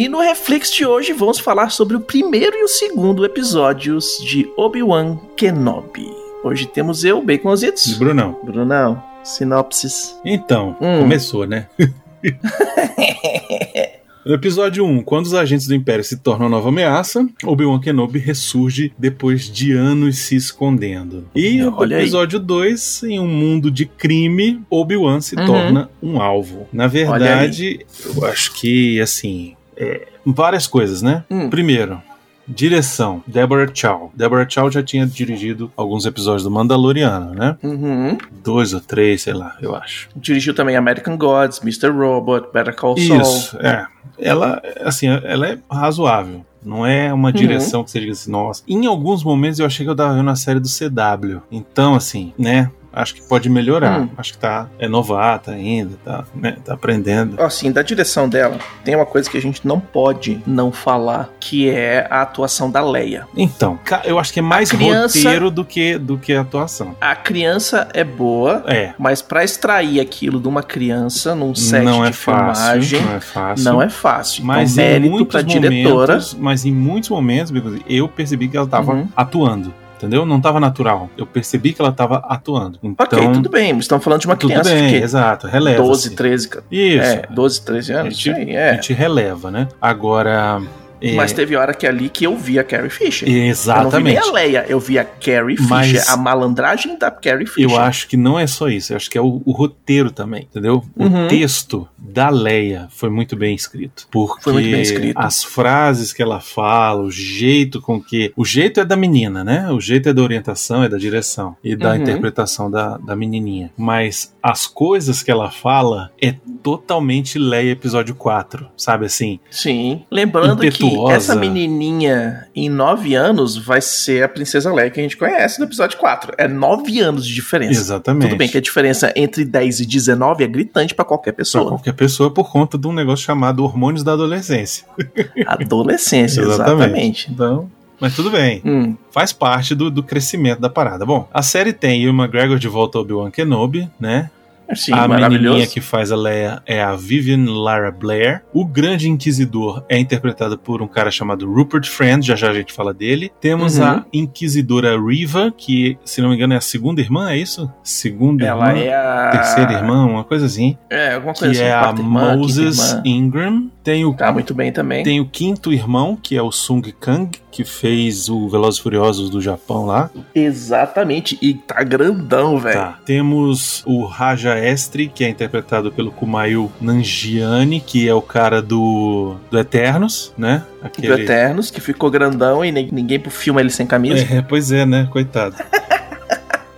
E no Reflex de hoje vamos falar sobre o primeiro e o segundo episódios de Obi-Wan Kenobi. Hoje temos eu, Baconzitos. E Brunão. Brunão, sinopses. Então, Hum. começou, né? No episódio 1, quando os agentes do Império se tornam uma nova ameaça, Obi-Wan Kenobi ressurge depois de anos se escondendo. E no aí. episódio 2, em um mundo de crime, Obi-Wan se Uhum. torna um alvo. Na verdade, eu acho que, assim, é, várias coisas, né? Hum. Primeiro, direção, Deborah Chow. Deborah Chow já tinha dirigido alguns episódios do Mandaloriano, né? Uhum. Dois ou três, sei lá, eu acho. Dirigiu também American Gods, Mr. Robot, Better Call Saul. Isso, é. Ela, assim, ela é razoável. Não é uma direção que você diga assim, nossa. Em alguns momentos eu achei que eu tava vendo a série do CW. Então, assim, né? Acho que pode melhorar. Hum. Acho que tá. É novata ainda, tá, né, tá aprendendo. Assim, da direção dela, tem uma coisa que a gente não pode não falar, que é a atuação da Leia. Então, eu acho que é mais criança- roteiro do que, do que atuação. A criança é boa, É. mas pra extrair aquilo de uma criança num set não de é fácil. filmagem, Não é fácil. não é fácil. Mas então, mérito pra diretora. momentos, mas em muitos momentos, eu percebi que ela tava Uhum. atuando. Entendeu? Não tava natural. Eu percebi que ela tava atuando. Então, Ok, tudo bem, mas estamos falando de uma tudo criança bem, de quê? exato. Releva. 12, 13, ca- Isso. é, 12, 13 a anos. gente, isso aí, a é. gente releva, né? Agora. É, Mas teve hora que ali que eu vi a Carrie Fisher. Eu não vi nem Exatamente. a Leia, eu vi a Carrie Fisher, Mas- a malandragem da Carrie Fisher. Eu acho que não é só isso, eu acho que é o, o roteiro também, entendeu? Uhum. O texto da Leia foi muito bem escrito. Porque Foi muito bem escrito. as frases que ela fala, o jeito com que. O jeito é da menina, né? O jeito é da orientação, é da direção e da Uhum. interpretação da, da menininha. Mas as coisas que ela fala é totalmente Leia episódio 4, sabe assim? Sim. Lembrando que Essa menininha em 9 anos vai ser a Princesa Leia que a gente conhece no episódio 4. É 9 anos de diferença. Exatamente. Tudo bem que a diferença entre 10 e 19 é gritante pra qualquer Pra pessoa. qualquer pessoa por conta de um negócio chamado hormônios da adolescência. Adolescência, exatamente. Então, mas tudo bem. Hum, Faz parte do, do crescimento da parada. Bom, a série tem Ewan McGregor de volta ao Obi-Wan Kenobi, né? Sim, a menininha que faz a Leia é a Vivian Lara Blair. O grande inquisidor é interpretado por um cara chamado Rupert Friend, já já a gente fala dele. Temos Uhum. a inquisidora Riva, que, se não me engano, é a segunda irmã, é isso? Segunda Ela irmã? é a. Terceira irmã, uma coisa assim. É, alguma Que coisa assim. é a irmã, Moses. Ingram. Tem o Tá muito bem também. tem o quinto irmão, que é o Sung Kang, que fez o Velozes Furiosos do Japão lá. Exatamente. E tá grandão, velho. Tá. Temos o Raja Estri, que é interpretado pelo Kumail Nanjiani, que é o cara do, do Eternos, né? Do Eternos, que ficou grandão e ninguém filma ele sem camisa. É, pois é, né? Coitado.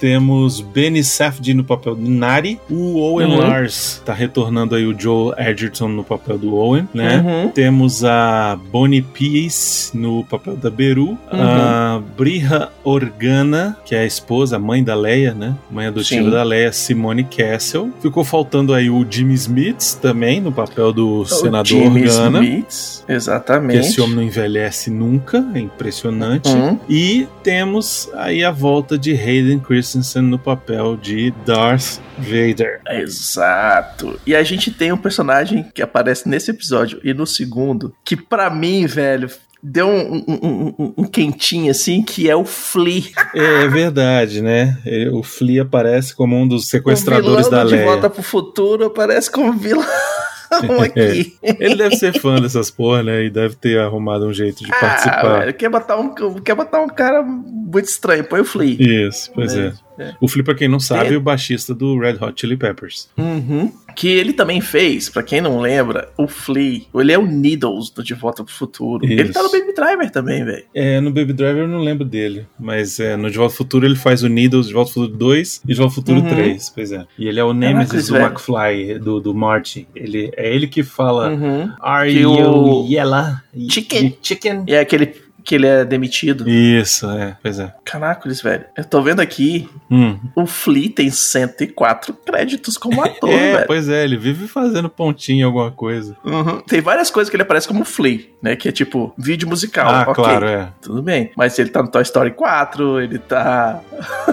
Temos Benny Safdie no papel do Nari. O Owen Uhum. Lars tá retornando aí o Joe Edgerton no papel do Owen, né? Uhum. Temos a Bonnie Peace no papel da Beru. A Briha Organa, que é a esposa, a mãe da Leia, né? Mãe adotiva Sim. da Leia, Simone Castle. Ficou faltando aí o Jimmy Smith também, no papel do O senador Jimmy Organa. Smith, Que exatamente. esse homem não envelhece nunca, é impressionante. Hum. E temos aí a volta de Hayden Christensen no papel de Darth Vader. Exato. E a gente tem um personagem que aparece nesse episódio e no segundo, que pra mim, velho, deu um, um- um- um- quentinho assim, que é o Flea. É, verdade, né? O Flea aparece como um dos o sequestradores vilão da do De Leia. Volta pro Futuro aparece como vilão aqui. Ele deve ser fã dessas porra, né? E deve ter arrumado um jeito de Ah, participar. velho, quer botar, um, quer botar um cara muito estranho, põe o Flea. Isso, pois é. É. O Flea, pra quem não sabe, É. é o baixista do Red Hot Chili Peppers. Uhum. Que ele também fez, pra quem não lembra, o Flea. Ele é o Needles do De Volta pro Futuro. Isso. Ele tá no Baby Driver também, velho. É, no Baby Driver eu não lembro dele, mas é, no De Volta ao Futuro ele faz o Needles, De Volta ao Futuro 2 e De Volta ao Futuro Uhum. 3, pois é. E ele é o Nemesis do velho. McFly, do, do Marty. Ele, é ele que fala Uhum. Are Que you o- yellow? Chicken. Chicken? É aquele que ele é demitido. Isso, é, pois é. Caracoles, velho. Eu tô vendo aqui, Hum. o Flea tem 104 créditos como ator, é, velho. pois é, ele vive fazendo pontinho alguma coisa. Uhum. Tem várias coisas que ele aparece como Flea, né? Que é tipo vídeo musical. ah, ok. claro, é. Tudo bem. Mas ele tá no Toy Story 4, ele tá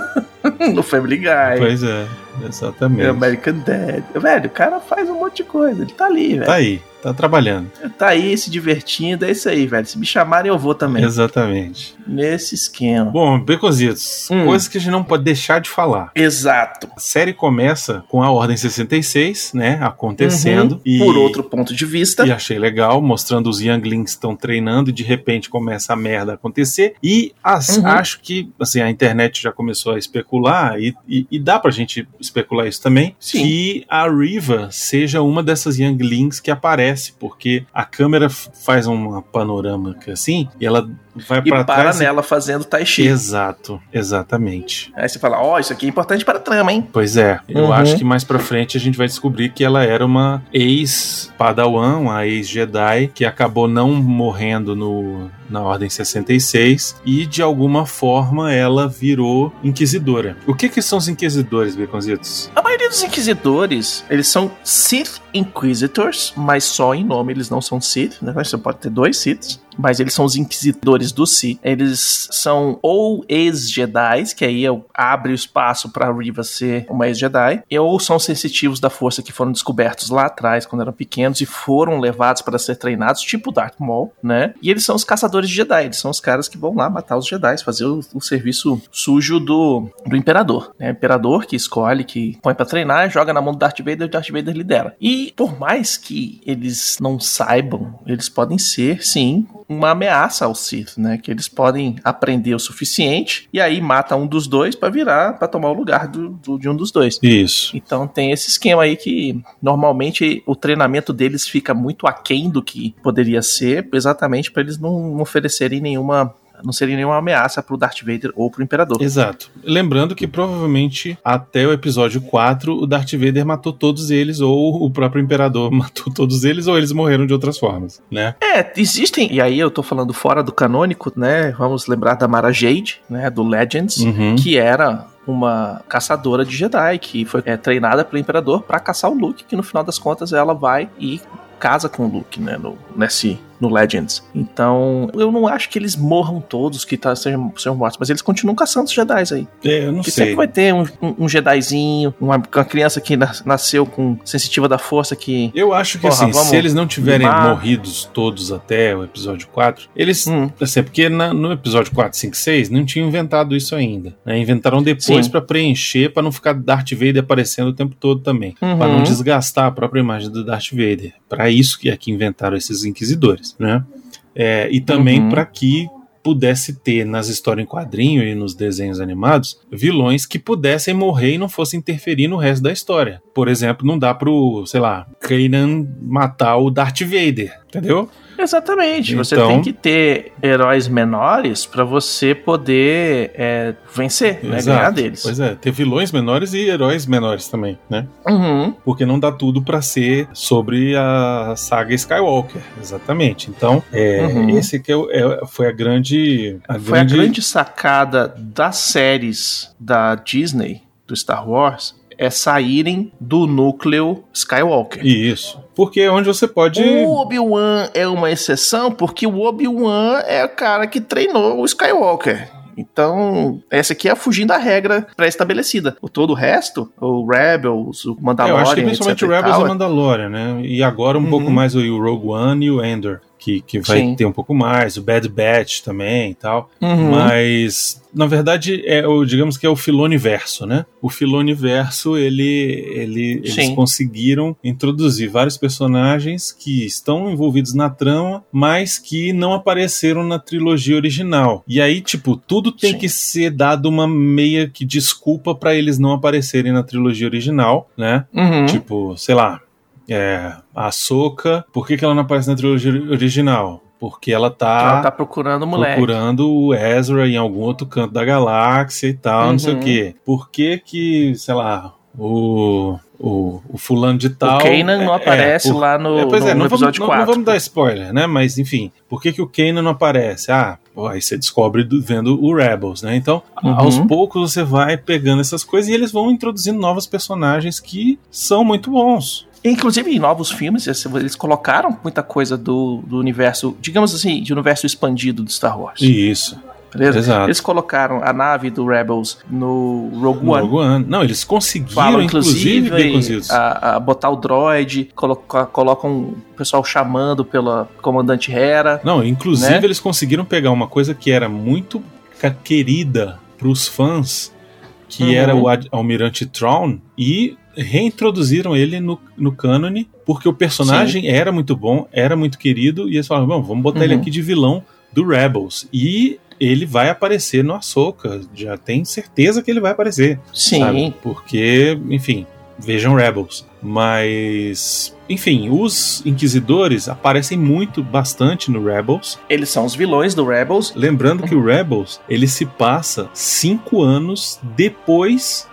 no Family Guy, Pois é, exatamente. American Dad. Velho, o cara faz um monte de coisa. Ele tá ali, velho. Tá aí, tá trabalhando. Tá aí se divertindo. É isso aí, velho. Se me chamarem, eu vou também. Exatamente. Nesse esquema. Bom, Becositos, Hum. coisas que a gente não pode deixar de falar. Exato. A série começa com a Ordem 66, né, acontecendo. Uhum. E, Por outro ponto de vista. E achei legal, mostrando os Younglings estão treinando e de repente começa a merda acontecer. E as- Uhum. acho que assim, a internet já começou a especular, e, e, e dá pra gente especular isso também, Sim. que a Riva seja uma dessas Younglings que aparece, porque a câmera faz uma panorâmica assim, e ela vai para trás. e- nela fazendo Tai Chi. Exato, exatamente. Aí você fala, ó, isso aqui é importante para a trama, hein? Pois é, eu Uhum. acho que mais pra frente a gente vai descobrir que ela era uma ex-Padawan, uma ex-Jedi, que acabou não morrendo no, na Ordem 66 e de alguma forma ela virou inquisidora. O que que são os inquisidores, Baconzitos? A maioria dos inquisidores, eles são Sith Inquisitors, mas só em nome, eles não são Sith, né? Você pode ter dois Siths, mas eles são os inquisidores do Sith. Eles são ou ex-Jedi, que aí é- abre o espaço pra Riva ser uma ex-Jedi, ou são sensitivos da força que foram descobertos lá atrás, quando eram pequenos, e foram levados para ser treinados, tipo Darth Maul, né? E eles são os caçadores de Jedi, eles são os caras que vão lá matar os Jedi, fazer o, o serviço sujo do, do Imperador, né? O Imperador que escolhe, que põe pra treinar, joga na mão do Darth Vader e o Darth Vader lidera. E por mais que eles não saibam, eles podem ser, sim, uma ameaça ao Sith, né? Que eles podem aprender o suficiente e aí mata um dos dois pra virar, pra tomar o lugar do, do- de um dos dois. Isso. Então tem esse esquema aí que normalmente o treinamento deles fica muito aquém do que poderia ser, exatamente para eles não oferecerem nenhuma. Não serem nenhuma ameaça pro Darth Vader ou pro Imperador. Exato. Lembrando que provavelmente até o episódio 4 o Darth Vader matou todos eles, ou o próprio Imperador matou todos eles, ou eles morreram de outras formas, né? É, existem, e aí eu tô falando fora do canônico, né? Vamos lembrar da Mara Jade, né? Do Legends, Uhum. que era uma caçadora de Jedi, que foi é, treinada pelo Imperador pra caçar o Luke, que no final das contas ela vai e casa com o Luke, né? No, nesse, no Legends. Então, eu não acho que eles morram todos, que tá, sejam, sejam mortos, mas eles continuam caçando os Jedi aí. É, eu não Porque sei. sempre vai ter um, um, um Jedizinho, uma, uma criança que nas- nasceu com sensitiva da força que. Eu acho que Porra, assim, se eles não tiverem limar. morridos todos até o episódio 4, eles. Hum. Assim, porque na- no episódio 4, 5, 6 não tinham inventado isso ainda. né? Inventaram depois pra preencher, pra não ficar Darth Vader aparecendo o tempo todo também. Uhum. Pra não desgastar a própria imagem do Darth Vader. Pra isso que é que inventaram esses inquisidores, né? É, e também Uhum. pra que pudesse ter nas histórias em quadrinho e nos desenhos animados vilões que pudessem morrer e não fossem interferir no resto da história. Por exemplo, não dá pro, sei lá, Kanan matar o Darth Vader, entendeu? Exatamente. Você Então- tem que ter heróis menores pra você poder é, vencer, né? Ganhar deles. Pois é, ter vilões menores e heróis menores também, né? Uhum. Porque não dá tudo pra ser sobre a saga Skywalker, exatamente. Então, é, Uhum. esse que é, é- foi a grande, a Foi a grande sacada das séries da Disney, do Star Wars, é saírem do núcleo Skywalker. Isso. Porque é onde você pode. O Obi-Wan é uma exceção porque o Obi-Wan é o cara que treinou o Skywalker. Então, essa aqui é fugindo da regra pré-estabelecida. O todo o resto, o Rebels, o É, Mandalorian, eu acho que principalmente o e Rebels tal, e o Mandalorian, né? E agora um Uhum. pouco mais o Rogue One e o Endor. Que, que vai Sim. ter um pouco mais, o Bad Batch também e tal. Uhum. Mas, na verdade, é o, digamos que é o Filoniverso, né? O Filoniverso, ele, ele, eles conseguiram introduzir vários personagens que estão envolvidos na trama, mas que não apareceram na trilogia original. E aí, tipo, tudo tem Sim. que ser dado uma meia que desculpa pra eles não aparecerem na trilogia original, né? Uhum. Tipo, sei lá, é, a Soca, por que, que ela não aparece na trilogia original? Porque ela tá, Ela tá procurando o moleque. procurando o Ezra em algum outro canto da galáxia e tal, não sei o Uhum. quê. Por que que, sei lá, o, o, o fulano de tal... o Kanan não é, aparece é, lá no, é, pois no, é, no não vamos, episódio não, 4. não vamos dar spoiler, né? Mas enfim, por que, que o Kanan não aparece? Ah, pô, aí você descobre do- vendo o Rebels, né? Então, Uhum. aos poucos você vai pegando essas coisas e eles vão introduzindo novos personagens que são muito bons. Inclusive, em novos filmes, eles colocaram muita coisa do, do universo, digamos assim, de universo expandido do Star Wars. Isso, beleza? exato. Eles colocaram a nave do Rebels no Rogue One. Rogue One. Não, eles conseguiram, Falam, inclusive, inclusive, a, a botar o droid, coloca, colocam o pessoal chamando pela comandante Hera. Não, inclusive né? eles conseguiram pegar uma coisa que era muito querida pros fãs, que Uhum. era o Almirante Thrawn, e reintroduziram ele no, no cânone, porque o personagem era muito bom, era muito querido, e eles falaram, "Bom, vamos botar ele Uhum. aqui de vilão do Rebels. E ele vai aparecer no Ahsoka, já tem certeza que ele vai aparecer. Sim. sabe? Porque, enfim, vejam Rebels. Mas, enfim, os Inquisidores aparecem muito, bastante no Rebels. Eles são os vilões do Rebels. Lembrando que o Rebels, ele se passa cinco anos depois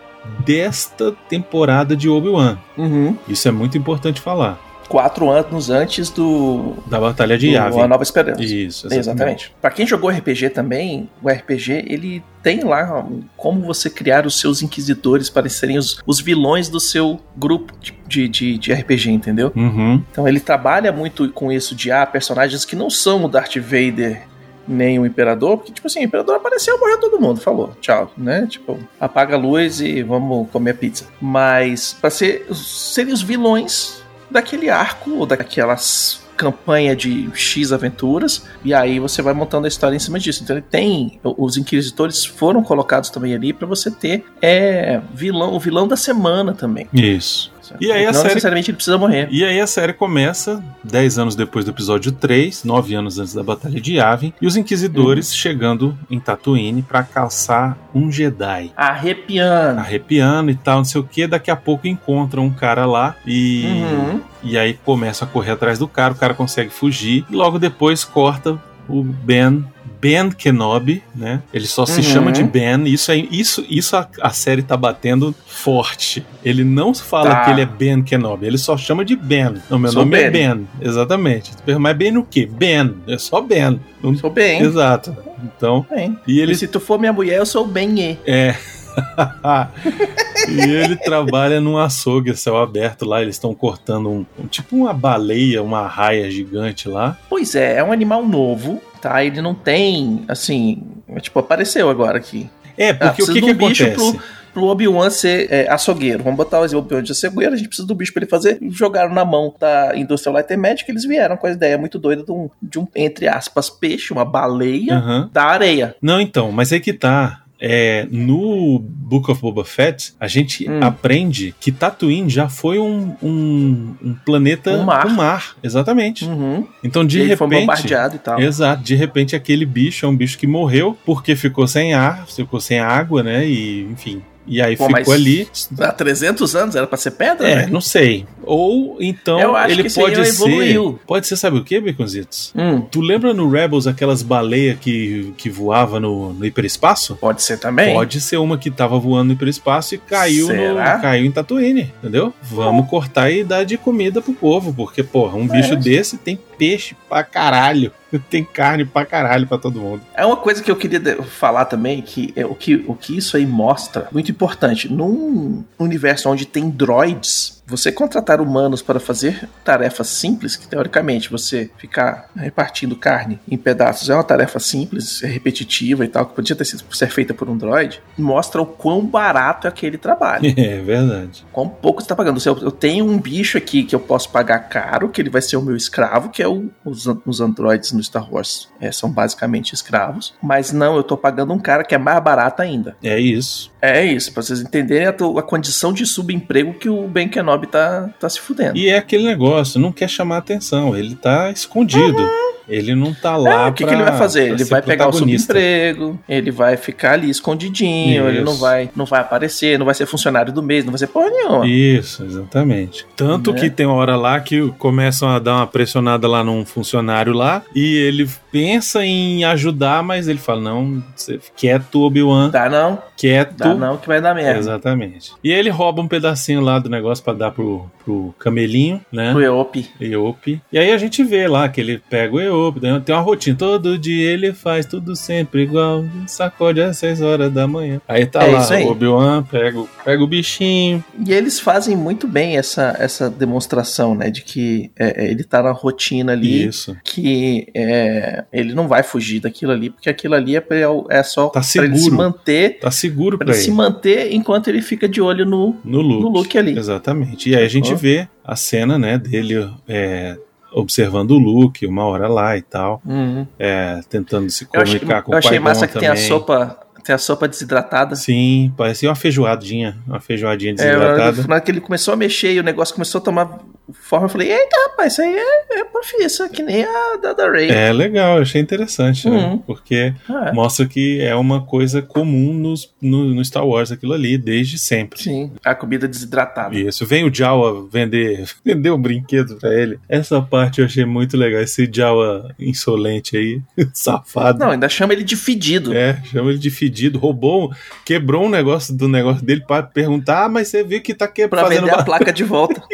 desta temporada de Obi-Wan. Uhum. Isso é muito importante falar. Quatro anos antes do, Da Batalha de Yavin. A Nova Esperança. Isso, Exatamente. Pra quem jogou RPG também, o RPG ele tem lá como você criar os seus inquisidores para serem os, os vilões do seu grupo de, de, de RPG, entendeu? Uhum. Então ele trabalha muito com isso de ah, personagens que não são o Darth Vader nem o Imperador, porque, tipo assim, o Imperador apareceu, morreu todo mundo, falou, tchau, né? Tipo, apaga a luz e vamos comer pizza. Mas, pra ser, serem os vilões daquele arco, ou daquelas campanha de X aventuras, e aí você vai montando a história em cima disso. Então ele tem, os Inquisitores foram colocados também ali pra você ter é, vilão, o vilão da semana também. Isso. E aí a não série- necessariamente ele precisa morrer. E aí a série começa 10 anos depois do episódio 3, 9 anos antes da Batalha de Yavin, e os Inquisidores chegando em Tatooine pra caçar um Jedi. Arrepiando. Arrepiando e tal, não sei o que, daqui a pouco encontram um cara lá e, Uhum. e aí começam a correr atrás do cara, o cara consegue fugir, e logo depois corta o Ben. Ben Kenobi, né? Ele só se Uhum. chama de Ben. Isso é isso, isso a, a série tá batendo forte. Ele não fala Tá. que ele é Ben Kenobi, ele só chama de Ben. Não, meu Sou nome é Ben. Ben. Exatamente. Mas Ben o quê? Ben. É só Ben. Não- Sou bem. Exato. Então, bem. e ele E se tu for minha mulher, eu sou bem E. é. e ele trabalha num açougue a céu aberto lá. Eles estão cortando um, um- tipo uma baleia, uma raia gigante lá. Pois é, é um animal novo, tá? Ele não tem, assim, é tipo, apareceu agora aqui. É, Ah, porque o precisa que, que um bicho acontece? pro, pro Obi-Wan ser é, açougueiro. Vamos botar o Obi-Wan de açougueiro, a gente precisa do bicho pra ele fazer. Jogaram na mão da Industrial Light and Magic, eles vieram com a ideia muito doida de um, de um entre aspas, peixe, uma baleia Aham. da areia. Não, então, mas aí que tá. É, no Book of Boba Fett, a gente Hum. aprende que Tatooine já foi um, um, um planeta Um mar. com mar. Exatamente. Uhum. Então, de ele foi repente. bombardeado e tal. Exato, de repente aquele bicho é um bicho que morreu porque ficou sem ar, ficou sem água, né? E enfim. E aí Pô, ficou ali. Há 300 anos era pra ser pedra, É, né? não sei. Ou então Eu acho ele que pode ser. evoluiu. Pode ser, sabe o que, Baconzitos? Hum, Tu lembra no Rebels aquelas baleias que, que voava no, no hiperespaço? pode ser também. Pode ser uma que tava voando no hiperespaço e caiu, no, caiu em Tatooine, entendeu? Vamos cortar e dar de comida pro povo, porque, porra, um bicho É. desse tem peixe pra caralho. Tem carne pra caralho pra todo mundo. É uma coisa que eu queria falar também, que é o que, o que isso aí mostra, muito importante. Num universo onde tem droids, você contratar humanos para fazer tarefas simples, que teoricamente você ficar repartindo carne em pedaços é uma tarefa simples, é repetitiva e tal, que podia ter sido ser feita por um droid, mostra o quão barato é aquele trabalho. É verdade. Quão pouco você está pagando. Eu, eu tenho um bicho aqui que eu posso pagar caro, que ele vai ser o meu escravo, que é o, os, os androides no Star Wars. É, são basicamente escravos. Mas não, eu tô pagando um cara que é mais barato ainda. É isso. É isso, pra vocês entenderem a, a condição de subemprego que o Ben Kenobi tá, tá se fudendo. E é aquele negócio, não quer chamar atenção, ele tá escondido. Uhum. Ele não tá lá. É, o que, que ele vai fazer? Ele vai pegar o subemprego, ele vai ficar ali escondidinho, Isso. ele não vai, não vai aparecer, não vai ser funcionário do mês, não vai ser porra nenhuma. Isso, exatamente. Tanto né? que tem uma hora lá que começam a dar uma pressionada lá num funcionário lá e ele pensa em ajudar, mas ele fala: não, você quieto, Obi-Wan. Dá não. Quieto. Dá não, que vai dar merda. Exatamente. E ele rouba um pedacinho lá do negócio para dar pro, pro camelinho, né? Pro Eope. Eope. E aí a gente vê lá que ele pega o Eope né? tem uma rotina. Todo dia ele faz tudo sempre igual. Sacode às 6 horas da manhã. Aí tá é lá, o Obi-Wan pega, pega o bichinho. E eles fazem muito bem essa, essa demonstração, né? De que é, é ele tá na rotina ali. Isso. Que é, ele não vai fugir daquilo ali, porque aquilo ali é, pra, é só tá seguro. pra ele se manter. Tá seguro pra, pra ele. se manter enquanto ele fica de olho no, no, look. no look ali. Exatamente. E aí a gente oh. vê a cena, né, dele é, observando o Luke uma hora lá e tal, uhum. é, tentando se comunicar achei, com o Eu achei massa que também. tem a sopa tem a sopa desidratada. Sim, parecia uma feijoadinha, uma feijoadinha desidratada. É, na hora que ele começou a mexer e o negócio começou a tomar forma, eu falei, eita, rapaz, isso aí é, é profissa, que nem a da, da Ray. É legal, achei interessante, né? uhum. né? Porque é. mostra que é uma coisa comum nos, no, no, Star Wars aquilo ali, desde sempre. Sim, a comida desidratada. Isso, vem o Jawa vender, vender um brinquedo pra ele. Essa parte eu achei muito legal, esse Jawa insolente aí, safado. Não, ainda chama ele de fedido. É, chama ele de fedido, roubou, quebrou um negócio do negócio dele para perguntar, ah, mas você viu que tá quebrando. Pra vender a placa de volta.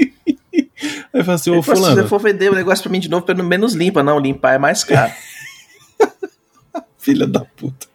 Aí fala assim, ô fulano. Se você for vender o negócio pra mim de novo, pelo menos limpa. Não, limpar é mais caro. Filha da puta.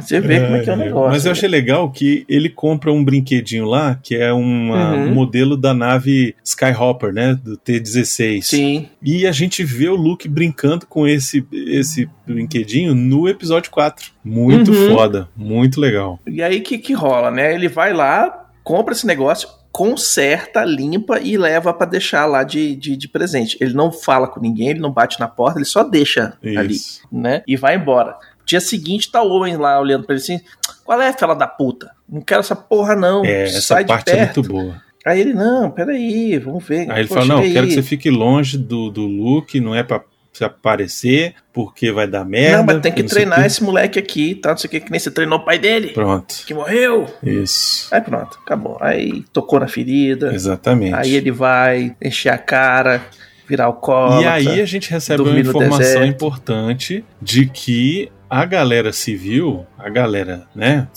Você vê é, como é que é o negócio. Mas eu achei legal que ele compra um brinquedinho lá, que é um uhum. modelo da nave Skyhopper, né? Do T-16. Sim. E a gente vê o Luke brincando com esse, esse brinquedinho no episódio 4. Muito uhum. foda, muito legal. E aí o que, que rola, né? Ele vai lá, compra esse negócio, conserta, limpa e leva para deixar lá de, de, de, presente. Ele não fala com ninguém, ele não bate na porta, ele só deixa Isso. ali, né? E vai embora. Dia seguinte tá o homem lá olhando pra ele assim: qual é, fela da puta? Não quero essa porra, não. É, Sai essa parte é muito boa. Aí ele, não, peraí, vamos ver. Aí ele fala, não, quero que você fique longe do, do Luke, não é pra se aparecer, porque vai dar merda. Não, mas tem que treinar que... esse moleque aqui, tá? Não sei o que, que nem você treinou o pai dele. Pronto. Que morreu. Isso. Aí pronto, acabou. Aí tocou na ferida. Exatamente. Aí ele vai encher a cara, virar o colo. E aí a gente recebe uma informação importante de que a galera civil, a galera, né,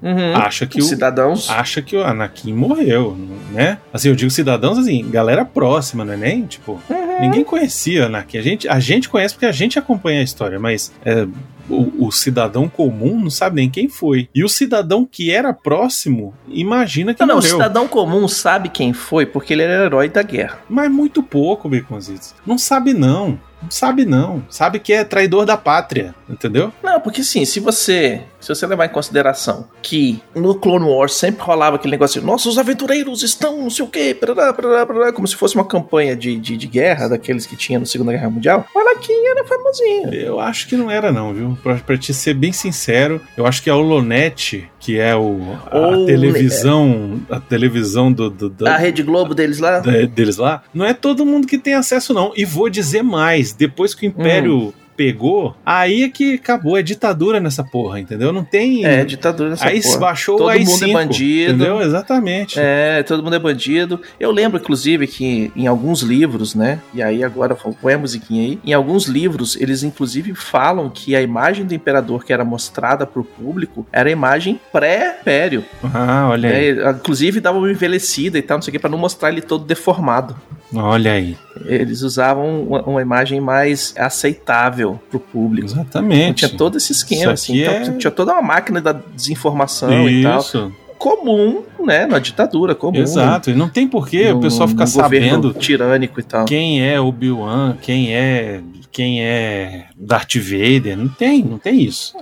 Uhum. acha que Os o cidadãos acha que o Anakin morreu, né? Assim, eu digo cidadãos assim, galera próxima, não é nem tipo uhum. ninguém conhecia Anakin. A gente a gente conhece porque a gente acompanha a história, mas é, o, o, cidadão comum não sabe nem quem foi. E o cidadão que era próximo, imagina que não, morreu. Não, o cidadão comum sabe quem foi porque ele era herói da guerra. Mas muito pouco, Baconzitos. Não sabe não. Sabe não. Sabe que é traidor da pátria, entendeu? Não, porque sim, se você, se você levar em consideração que no Clone Wars sempre rolava aquele negócio, nossos aventureiros estão não sei o quê, parará, parará, parará, como se fosse uma campanha de, de, de, guerra daqueles que tinha na Segunda Guerra Mundial, o Anakin era famosinho. Eu acho que não era não, viu? Pra, pra te ser bem sincero, eu acho que a Holonet, que é o, a Ou, televisão, é. a televisão do, do, do, A Rede Globo deles lá? deles lá, não é todo mundo que tem acesso não. E vou dizer mais, depois que o Império hum pegou, aí é que acabou, é ditadura nessa porra, entendeu? Não tem. É, ditadura nessa aí porra. Aí baixou todo o mundo é bandido. Entendeu? Exatamente. É, todo mundo é bandido. Eu lembro, inclusive, que em alguns livros, né? E aí agora põe a musiquinha aí. Em alguns livros, eles inclusive falam que a imagem do imperador que era mostrada pro público era a imagem pré-império. Ah, olha aí. É, inclusive dava uma envelhecida e tal, não sei o que, pra não mostrar ele todo deformado. Olha aí. Eles usavam uma, uma imagem mais aceitável pro público. Exatamente. Então, tinha todo esse esquema, assim. Então, é... tinha toda uma máquina da desinformação Isso. e tal. comum, né? Na ditadura comum. Exato, e não tem porquê o pessoal ficar sabendo tirânico e tal. quem é Obi-Wan, quem é quem é Darth Vader, não tem, não tem isso.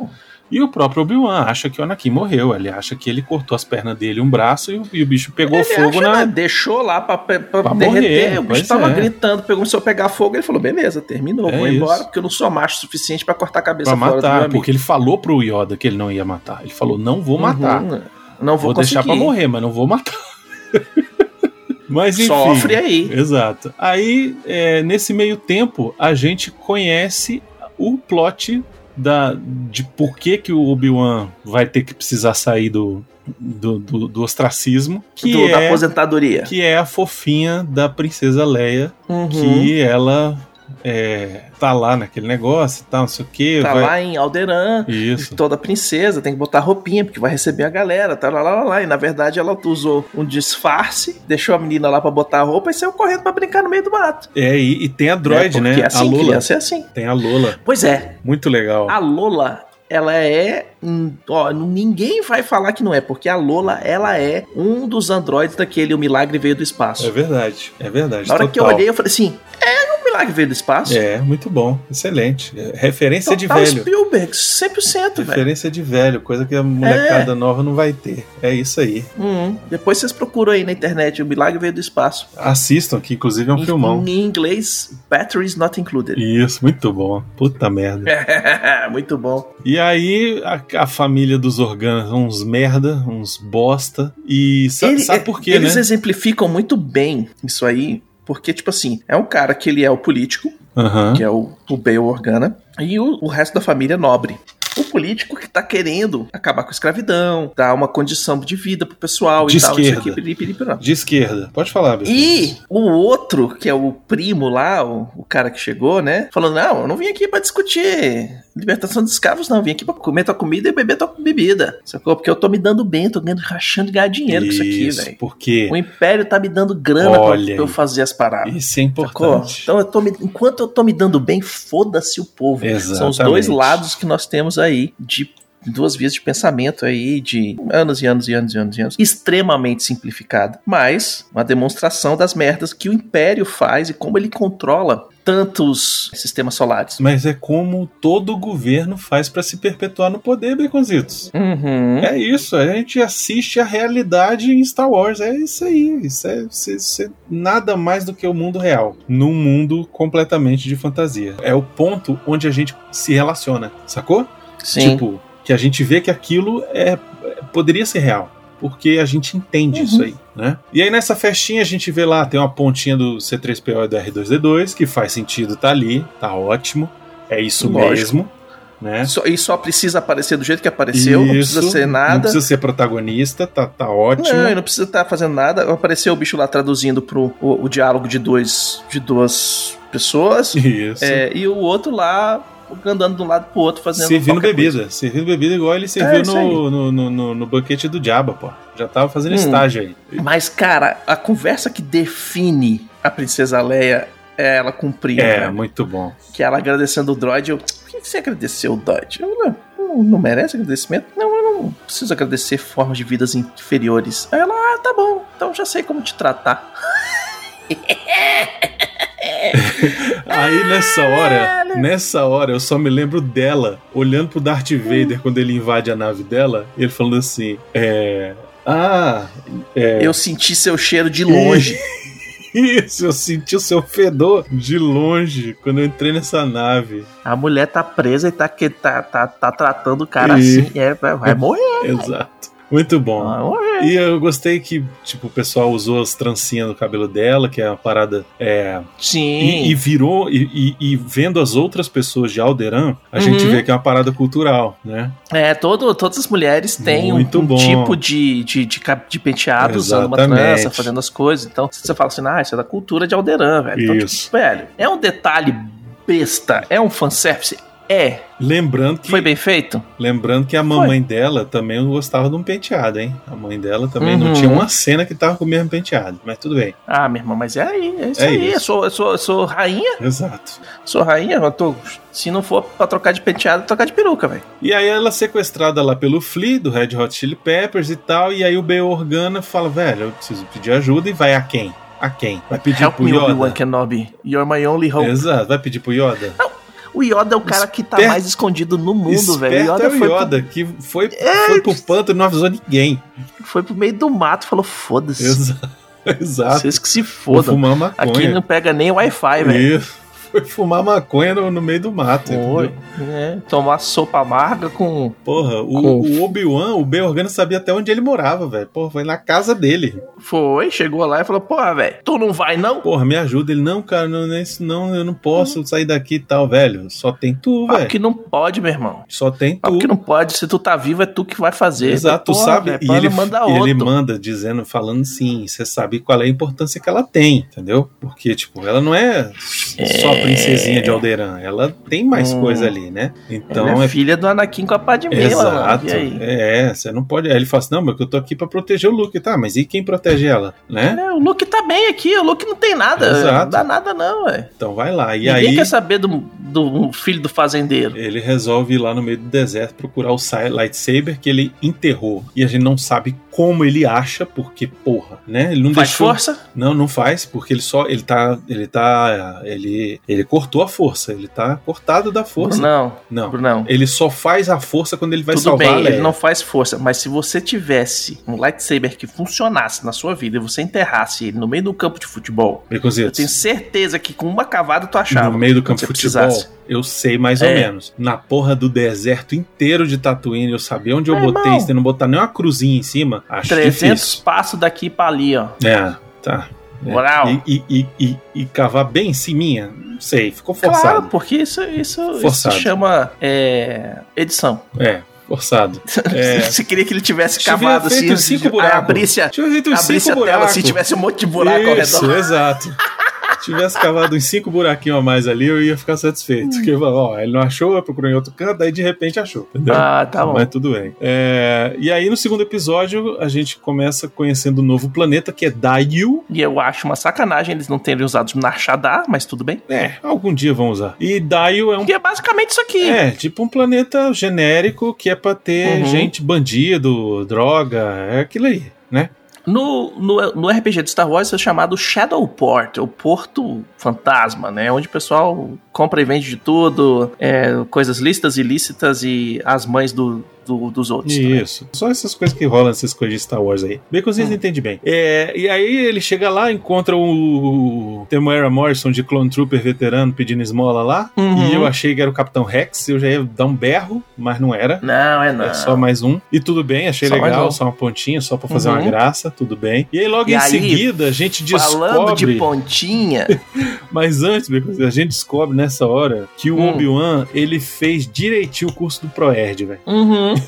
E o próprio Obi-Wan acha que o Anakin morreu. Ele acha que ele cortou as pernas dele um braço e o, e o bicho pegou Ele fogo acha, na. né, Deixou lá pra, pra, pra derreter. morrer, o bicho tava é. gritando, se eu pegar fogo. Ele falou: beleza, terminou, É vou isso. embora, porque eu não sou macho o suficiente pra cortar a cabeça Pra matar, porque ele falou pro Yoda que ele não ia matar. Ele falou: não vou matar. Uhum, não vou, vou deixar pra morrer, mas não vou matar. mas enfim. Sofre aí. Exato. Aí, é, nesse meio tempo, a gente conhece o plot da, de por que, que o Obi-Wan vai ter que precisar sair do, do, do, do ostracismo, que, Do- da é, aposentadoria. que é a fofinha da princesa Leia, Uhum. que ela é, tá lá naquele negócio e tal, não sei o que. Tá vai... lá em Alderan. Isso. Toda princesa tem que botar roupinha, porque vai receber a galera, tá lá, lá, lá, lá. E na verdade ela usou um disfarce, deixou a menina lá pra botar a roupa e saiu correndo pra brincar no meio do mato. É, e, e tem a droid, É, né? é assim, a Lola. criança é assim. Tem a Lola. Pois é, Muito legal. a Lola, ela é. Ó, ninguém vai falar que não é, porque a Lola, ela é um dos androides daquele O Milagre Veio do Espaço. É verdade, é verdade. Na hora que eu total. olhei, eu falei assim: é o Milagre Veio do Espaço? É, muito bom, excelente. É, Referência de Total velho. Spielberg, 100%, velho. Referência de velho, coisa que a molecada nova não vai ter. É isso aí. Hum, depois vocês procuram aí na internet, O Milagre Veio do Espaço. Assistam, que inclusive é um Em- filmão. Em inglês, Batteries Not Included. Isso, muito bom. Puta merda. Muito bom. E aí, a, a família dos Organas, uns merda, uns bosta. E sa- Ele- sabe por quê, Eles né? exemplificam muito bem isso aí, porque, tipo assim, é um cara que ele é o político, Aham. que é o, o Bale Organa, e o, o resto da família é nobre. O político que tá querendo acabar com a escravidão, dar uma condição de vida pro pessoal De e tal, isso esquerda. aqui, piriri, piriri, piriri. De esquerda. Pode falar, Beto. E o outro, que é o primo lá, o, o cara que chegou, né? Falando: Não, eu não vim aqui pra discutir libertação dos escravos, não. Vim aqui pra comer tua comida e beber tua bebida. Sacou? Porque eu tô me dando bem, tô ganhando, rachando de ganhar dinheiro com isso aqui, Isso, velho. porque O Império tá me dando grana pra, pra eu fazer as paradas. isso é Sacou? importante. Então, eu tô me- enquanto eu tô me dando bem, foda-se o povo. São os dois Exatamente. lados que nós temos aí de duas vias de pensamento aí de anos e anos e anos e anos e anos. Extremamente simplificado, mas uma demonstração das merdas que o Império faz e como ele controla tantos sistemas solares. Mas é como todo governo faz pra se perpetuar no poder, Baconzitos. Uhum. É isso, a gente assiste a realidade em Star Wars. É isso aí. Isso é, isso é- isso é nada mais do que o mundo real. Num mundo completamente de fantasia. É o ponto onde a gente se relaciona, sacou? Sim. Tipo, que a gente vê que aquilo é, poderia ser real. Porque a gente entende Uhum. isso aí, né? E aí nessa festinha a gente vê lá, tem uma pontinha do C3PO e do R2D2, que faz sentido tá ali, tá ótimo. É isso Lógico. mesmo, né? Só- e só precisa aparecer do jeito que apareceu, não precisa Isso, ser Não nada. precisa ser protagonista, tá, tá ótimo. Não, não precisa estar fazendo nada. Apareceu o bicho lá traduzindo pro o, o diálogo de dois de duas pessoas. Isso. É, e o outro lá andando de um lado pro outro fazendo Servindo bebida. Servindo bebida igual ele serviu É, isso aí. no, no, no, no- no banquete do Diaba, pô. Já tava fazendo Hum. estágio aí. coisa. Mas, cara, a conversa que define a Princesa Leia é ela cumprir. É, né? muito bom. Que ela agradecendo o droid. Eu, por que você agradeceu o droid? Eu, não, não, não merece agradecimento? Não, eu não preciso agradecer formas de vidas inferiores. Aí ela, ah, tá bom, então já sei como te tratar. Aí nessa hora, nessa hora, eu só me lembro dela olhando pro Darth Vader quando ele invade a nave dela, ele falando assim: é. Ah, é. Eu senti seu cheiro de longe. Isso, eu senti o seu fedor de longe quando eu entrei nessa nave. A mulher tá presa e tá, que, tá, tá, tá tratando o cara E- assim. É, vai morrer. Exato. Muito bom. Morrer. E eu gostei que, tipo, o pessoal usou as trancinhas no cabelo dela, que é uma parada. É, Sim. e, e virou. E, e- e vendo as outras pessoas de Alderan, a gente Uhum. vê que é uma parada cultural, né? É, todo, todas as mulheres têm um, Muito um bom. tipo de, de, de, de penteado usando uma trança, fazendo as coisas. Então, você fala assim, ah, isso é da cultura de Alderan, velho. Então, Isso. tipo, velho, é um detalhe besta, é um fanservice. É. Lembrando que Foi bem feito? Lembrando que a mamãe dela também gostava de um penteado, hein? A mãe dela também Uhum. não tinha uma cena que tava com o mesmo penteado, mas tudo bem. Ah, meu irmão, mas é aí, é isso É aí. isso. Eu, sou, eu, sou, eu sou rainha, Exato. sou rainha, eu tô. Se não for pra trocar de penteado, trocar de peruca, velho. E aí ela é sequestrada lá pelo Flea, do Red Hot Chili Peppers e tal, e aí o B. Organa fala, velho, eu preciso pedir ajuda, e vai a quem? A quem? Vai pedir Help pro me, Obi-Wan Yoda? Kenobi. You're my only hope. Exato, vai pedir pro Yoda? O Yoda é o cara que tá Esperto- mais escondido no mundo, velho. O Esperto Yoda, é o foi, Yoda, que foi, foi pro pântano e não avisou ninguém. Pro, foi pro meio do mato e falou: foda-se. Exato. Exato. Vocês que se fodam. Aqui não pega nem Wi-Fi, velho. Isso. Foi fumar maconha no, no meio do mato. Foi. É, tomar sopa amarga com. Porra, o, Com- o Obi-Wan, o B. Organa sabia até onde ele morava, velho. Porra, foi na casa dele. Foi, chegou lá e falou: porra, velho, tu não vai não? Porra, me ajuda. Ele, não, cara, não é isso não, eu não posso sair daqui e tal, velho. Só tem tu, velho. que não pode, meu irmão. Só tem Papo tu. que não pode. Se tu tá vivo, é tu que vai fazer. Exato, tu Porra, sabe? velho, E ele, manda e ele outro. manda dizendo, falando sim, você sabe qual é a importância que ela tem, entendeu? Porque, tipo, ela não é só É. princesinha de Alderan, ela tem mais Hum. coisa ali, né? Então Ela é é filha do Anakin com a Padmé. Exato. É, você não pode. Aí ele fala assim: não, mas eu tô aqui pra proteger o Luke, tá? Mas e quem protege ela? Né? É, o Luke tá bem aqui, o Luke não tem nada. Exato. Não dá nada, não, velho. Então vai lá. E Ninguém aí quer saber do, do filho do fazendeiro. ele resolve ir lá no meio do deserto procurar o lightsaber que ele enterrou. E a gente não sabe como ele acha, porque, porra, né? Ele não Faz deixou. força? Não, não faz, porque ele só. Ele tá. Ele tá. Ele. Ele cortou a força. Ele tá cortado da força. Não, Não. Brunão. Ele só faz a força quando ele vai Tudo salvar a bem, Leia. ele não faz força, mas se você tivesse um lightsaber que funcionasse na sua vida e você enterrasse ele no meio do campo de futebol, eu tenho certeza que com uma cavada tu achava. No meio do campo de futebol, precisasse. eu sei mais ou É. menos. Na porra do deserto inteiro de Tatooine, eu sabia onde eu Meu botei, irmão. se não botar nem uma cruzinha em cima, acho 300 difícil. passos daqui pra ali, ó. É, tá. É. Moral. E, e, e, e, e cavar bem em ciminha, não sei, ficou Claro, forçado. porque isso, isso, isso Forçado. se chama é, edição. É, forçado. É. Você queria que ele tivesse cavado assim, uns cinco buracos. abrisse a, abrisse a tela buracos. assim, tivesse um monte de buraco ao Isso, redor. exato. Se tivesse cavado uns cinco buraquinhos a mais ali, eu ia ficar satisfeito. Porque, ó, ele não achou, eu procurei em outro canto, aí de repente achou, entendeu? Ah, tá bom. Mas tudo bem. É, e aí, no segundo episódio, a gente começa conhecendo um novo planeta, que é Dayu. E eu acho uma sacanagem eles não terem usado Narshadar, mas tudo bem. É, algum dia vão usar. E Dayu é um Que é basicamente isso aqui. É, tipo um planeta genérico que é pra ter Uhum. gente bandido, droga, é aquilo aí, né? No, no, no RPG de Star Wars é chamado Shadowport, o Porto Fantasma, né? Onde o pessoal compra e vende de tudo, é, coisas lícitas, ilícitas e as mães do, do- dos outros. também. Isso. Só essas coisas que rolam, essas coisas de Star Wars aí. Vocês Hum. entendem bem. É, e aí ele chega lá, encontra o Temuera Morrison de Clone Trooper veterano pedindo esmola lá. Uhum. E eu achei que era o Capitão Rex, eu já ia dar um berro, mas não era. Não, é não. É só mais um. E tudo bem, achei Só legal, um. só uma pontinha, só pra fazer Uhum. uma graça, tudo bem. E aí logo E em aí, seguida a gente Falando de descobre. pontinha, Mas antes, a gente descobre nessa hora que o Hum. Obi-Wan, ele fez direitinho o curso do ProErd, velho. uhum,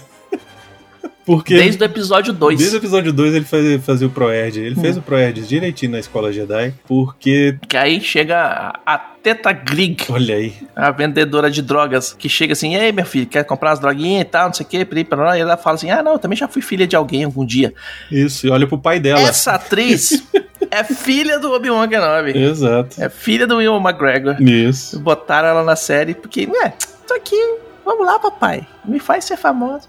Porque desde o episódio 2. desde o episódio 2 ele fazia, fazia o ProErd. Ele Hum. fez o ProErd direitinho na escola Jedi, porque, Que aí chega a, Teta Grig, olha aí, a vendedora de drogas, que chega assim, ei, meu filho, quer comprar umas droguinhas e tal, não sei o parará", e ela fala assim, ah, não, eu também já fui filha de alguém algum dia. isso, e olha pro pai dela. Essa atriz é filha do Obi-Wan Kenobi. Exato. É filha do Will McGregor. Isso. Botaram ela na série porque, né, tô aqui, vamos lá, papai. Me faz ser famosa.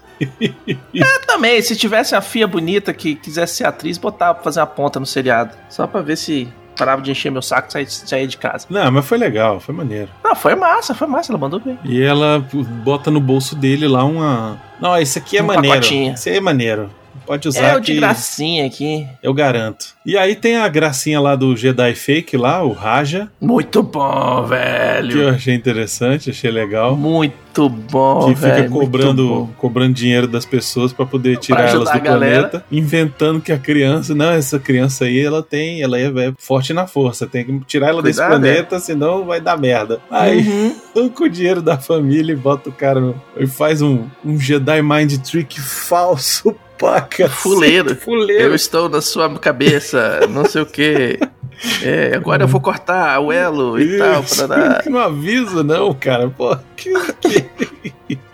Eu também, se tivesse uma filha bonita que quisesse ser atriz, botava pra fazer uma ponta no seriado. Só pra ver se parava de encher meu saco e saía- saía de casa. Não, mas foi legal, foi maneiro. Não, foi massa, foi massa, ela mandou bem. E ela bota no bolso dele lá uma. Não, esse aqui é Um maneiro. pacotinho. Esse aí é maneiro. Pode usar É o de gracinha aqui. eu garanto. E aí tem a gracinha lá do Jedi Fake lá, o Raja, Muito bom, que eu velho. achei interessante, achei legal. Muito bom, que fica velho. cobrando, cobrando dinheiro das pessoas pra poder tirar ajudar elas do planeta, inventando que a criança, não, essa criança aí, ela tem, ela é, é forte na força, tem que tirar ela desse Cuidado, planeta, senão vai dar merda. Aí, Uhum. com o dinheiro da família, e bota o cara no, e faz um, um Jedi Mind Trick falso pra cacete. Fuleiro. Fuleiro. Eu estou na sua cabeça, não sei o que. É, agora eu vou cortar o elo e tal. Isso. Pra dar... Não avisa, não, cara. Pô, que. que...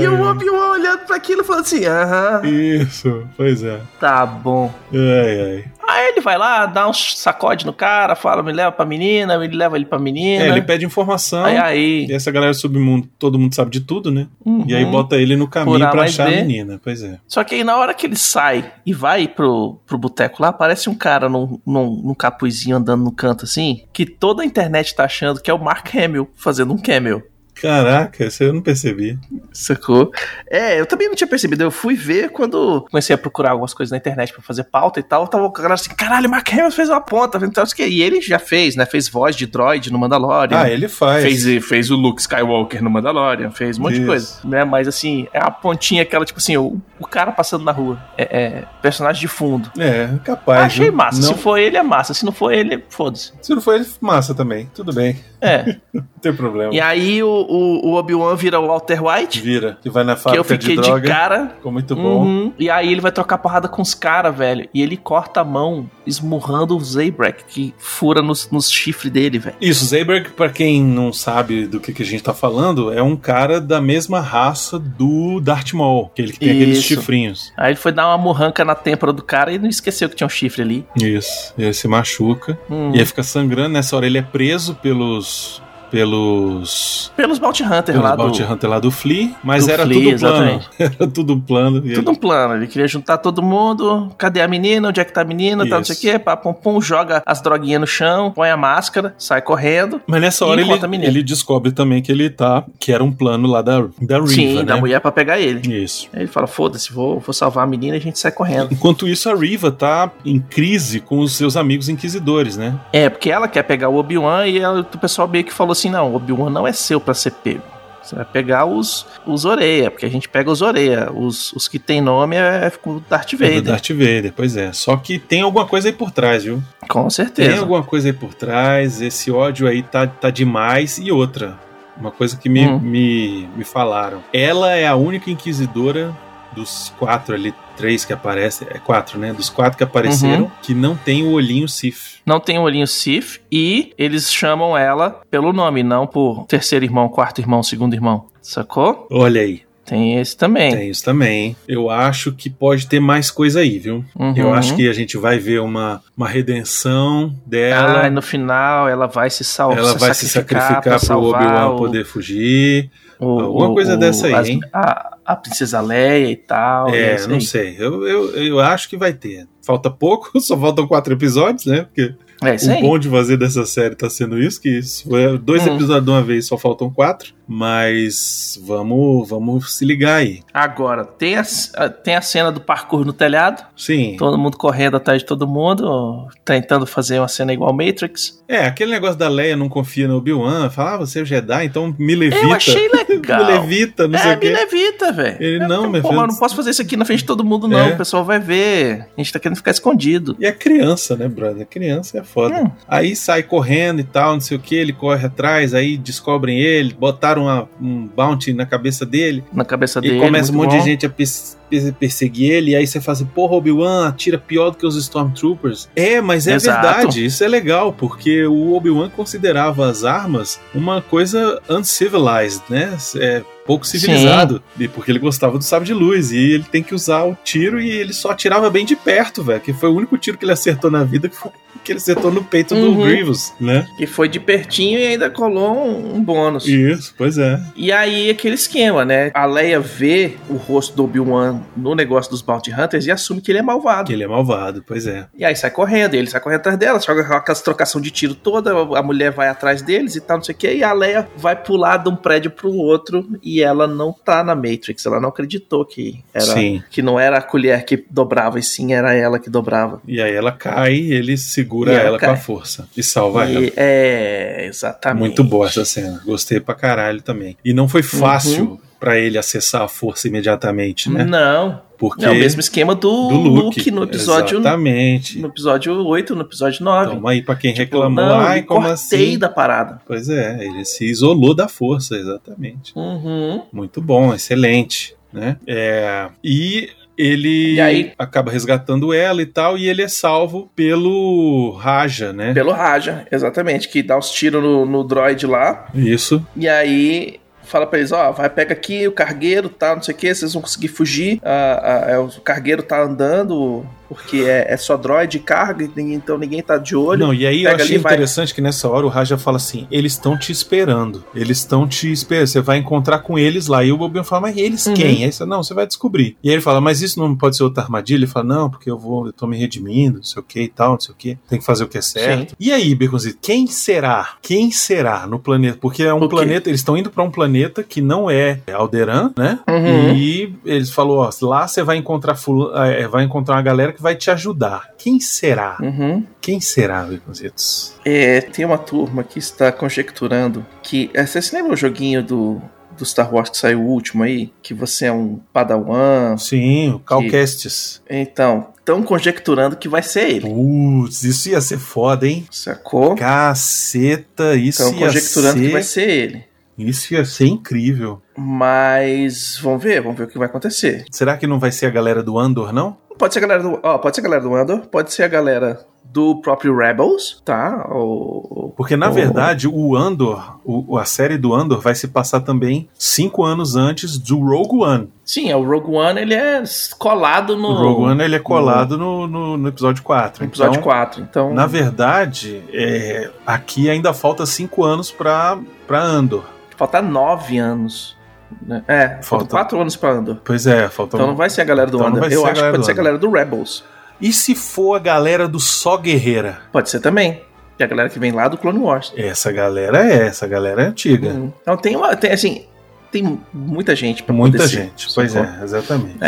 E o Obi-Wan olhando pra aquilo falando assim: aham, Isso, pois é. tá bom. Ai, ai. Aí ele vai lá, dá um sacode no cara, fala, me leva pra menina, ele leva ele pra menina. É, ele pede informação. Aí, aí. E essa galera do submundo, todo mundo sabe de tudo, né? Uhum. E aí bota ele no caminho A pra achar a B. menina. Pois é. Só que aí na hora que ele sai e vai pro, pro boteco lá, aparece um cara num, num, num capuzinho andando no canto assim, que toda a internet tá achando que é o Mark Hamill fazendo um cameo. Caraca, isso eu não percebi. Sacou? É, eu também não tinha percebido. Eu fui ver quando comecei a procurar algumas coisas na internet pra fazer pauta e tal. Tava o cara assim, caralho, Mark Hamill fez uma ponta. Então, e ele já fez, né? Fez voz de droid no Mandalorian. Ah, ele faz. Fez, fez o Luke Skywalker no Mandalorian, fez um monte de Isso. coisa. Né? Mas assim, é a pontinha aquela, tipo assim, o, o cara passando na rua. É, é personagem de fundo. É, capaz. Achei viu? massa. Não, Se for ele, é massa. Se não for ele, foda-se. se não for ele, massa também. Tudo bem. É. Não tem problema. e aí o, o, o Obi-Wan vira o Walter White. Vira. Que vai na Que eu fábrica fiquei de de, droga. cara. Ficou muito bom. Uhum. E aí ele vai trocar porrada com os caras, velho. E ele corta a mão, esmurrando o Zaybrak, que fura nos, nos chifres dele, velho. Isso, Zayberg, pra quem não sabe do que, que a gente tá falando, é um cara da mesma raça do Darth Maul, que ele que tem aqueles Isso. chifrinhos. Aí ele foi dar uma murranca na têmpora do cara e não esqueceu que tinha um chifre ali. Isso. E ele se machuca. Hum. E aí fica sangrando. Nessa hora ele é preso pelos. Pelos. Pelos Bounty Hunter pelos lá Bounty do... Hunter lá do Flea, mas do era Flea, tudo plano. Era tudo plano. Tudo um plano, ele queria juntar todo mundo. Cadê a menina? Onde é que tá a menina? Tal, não sei o Isso. quê. Pá, pum, pum, joga as droguinhas no chão, põe a máscara, sai correndo. Mas nessa hora ele, ele descobre também que ele tá. que era um plano lá da, da Riva, Sim, né? da mulher pra pegar ele. Isso. Aí ele fala: foda-se, vou, vou salvar a menina e a gente sai correndo. Enquanto isso, a Riva tá em crise com os seus amigos inquisidores, né? É, porque ela quer pegar o Obi-Wan e ela- o pessoal meio que falou assim: não, o Obi-Wan não é seu pra ser pego. Você vai pegar os, os Oreia, porque a gente pega os Oreia. Os, os que tem nome é, é o Darth É Vader. do Darth Vader, pois é. Só que tem alguma coisa aí por trás, viu? Com Tem certeza. alguma coisa aí por trás, esse ódio aí tá, tá demais. E outra, uma coisa que me, Hum. me, me falaram. Ela é a única inquisidora dos quatro ali, três que aparecem, é quatro, né? Dos quatro que apareceram, Uhum. que não tem o olhinho Sith. Não tem o olhinho Sith e eles chamam ela pelo nome, não por terceiro irmão, quarto irmão, segundo irmão. Sacou? Olha aí, Tem esse também. tem isso também. Eu acho que pode ter mais coisa aí, viu? Uhum. Eu acho que a gente vai ver uma, uma redenção Ah, dela. e no final ela vai se salvar. ela vai se sacrificar pro Obi-Wan poder fugir. alguma coisa dessa aí, hein? A, a princesa Leia e tal. e É, isso não aí. sei. Eu, eu, eu acho que vai ter. Falta pouco, só faltam quatro episódios, né? Porque É o aí. bom de fazer dessa série tá sendo isso, que isso dois Hum. episódios de uma vez, só faltam quatro. Mas vamos, vamos se ligar aí. Agora, tem a, a- tem a cena do parkour no telhado. Sim. Todo mundo correndo atrás de todo mundo, tentando fazer uma cena igual Matrix. É, aquele negócio da Leia não confia no Obi-Wan, fala, ah, você é o Jedi, então me levita. Eu achei legal. me levita, não sei é, o quê. me levita, velho. Ele, não, meu pô, filho. mas eu não posso fazer isso aqui na frente de todo mundo, não. É. O pessoal vai ver. A gente tá querendo ficar escondido. E é criança, né, brother? Criança é foda. Hum. Aí sai correndo e tal, não sei o que, ele corre atrás, aí descobrem ele, botaram uma- um bounty na cabeça dele, Na cabeça e dele. começa um monte bom. de gente a pers- per- perseguir ele, e aí você fala assim, porra, Obi-Wan atira pior do que os Stormtroopers. É, mas é Exato. verdade, isso é legal, porque o Obi-Wan considerava as armas uma coisa uncivilized, né? É, pouco civilizado, e porque ele gostava do sabre de luz, e ele tem que usar o tiro, e ele só atirava bem de perto, velho, que foi o único tiro que ele acertou na vida, que foi que ele acertou no peito do Uhum. Grievous, né? Que foi de pertinho e ainda colou um, um bônus. Isso, pois é. E aí, aquele esquema, né? A Leia vê o rosto do Obi-Wan no negócio dos Bounty Hunters e assume que ele é malvado. Que ele é malvado, pois é. E aí sai correndo, ele sai correndo atrás dela, joga aquelas trocação de tiro toda, a mulher vai atrás deles e tal, não sei o que, e a Leia vai pular de um prédio pro outro e ela não tá na Matrix, ela não acreditou que era Sim. que não era a colher que dobrava, e sim era ela que dobrava. E aí ela cai e ele segura E ela ela, com a força e salva ela. E, é, exatamente. Muito boa essa cena. Gostei pra caralho também. E não foi fácil pra ele acessar a força imediatamente, né? Não, Porque é o mesmo esquema do, do Luke, Luke no episódio Exatamente. no episódio 8, no episódio 9. Toma aí pra quem Tipo, reclamou. não, Ai, como assim? da parada. Pois é, ele se isolou da força, exatamente. Uhum. Muito bom, excelente, né? É, e ele E aí- acaba resgatando ela e tal, e ele é salvo pelo Raja, né? Pelo Raja, exatamente, que dá os tiros no, no droid lá. Isso. E aí fala pra eles, ó, vai, pega aqui o cargueiro, tá, não sei o que, vocês vão conseguir fugir. Ah, ah, é, o cargueiro tá andando, porque é, é só droid carga, então ninguém tá de olho. Não, e aí eu achei ali, vai. interessante que nessa hora o Raja fala assim: eles estão te esperando. Eles estão te esperando. Você vai encontrar com eles lá. E o Bobian fala, mas eles Uhum. quem? Aí você, não, você vai descobrir. E aí ele fala, mas isso não pode ser outra armadilha? Ele fala, não, porque eu vou, eu tô me redimindo, não sei o que e tal, não sei o que. Tem que fazer o que é certo. Sim. E aí, Baconzito, quem será? Quem será no planeta? Porque é um O quê? planeta, eles estão indo pra um planeta que não é Alderan, né? Uhum. E eles falou, ó, lá você vai encontrar fula- é, vai encontrar uma galera que vai te ajudar. Quem será? Uhum. Quem será, Baconzitos? É, tem uma turma que está conjecturando que. é, Você se lembra o joguinho do, do Star Wars que saiu o último aí? Que você é um Padawan. Sim, o Calcastes. Então, estão conjecturando que vai ser ele. Putz, isso ia ser foda, hein? Sacou? Caceta, isso Estão ia conjecturando ser... que vai ser ele. Isso ia ser incrível. Mas vamos ver, vamos ver o que vai acontecer. Será que não vai ser a galera do Andor, não? Pode ser a galera do. Ó, pode ser a galera do Andor, pode ser a galera do próprio Rebels, tá? Ou, Porque, na ou- verdade, o Andor, o- a série do Andor vai se passar também cinco anos antes do Rogue One. Sim, é o Rogue One, ele é colado no. o Rogue One ele é colado no, no, no episódio 4. no episódio então, 4. Então. Na verdade, é, aqui ainda falta cinco anos pra, pra Andor. Falta nove anos. Né? É, faltam Falta- quatro anos pra Andor. Pois é, falta Então não vai ser a galera do Então Andor. Eu acho que pode ser a galera do Rebels. E se for a galera do Só Guerreira? Pode ser também. Que é a galera que vem lá do Clone Wars. Essa galera é, essa galera é antiga. Hum. Então tem uma. Tem assim. Tem muita gente pra Muita poder ser, gente, pois sacou? é, exatamente.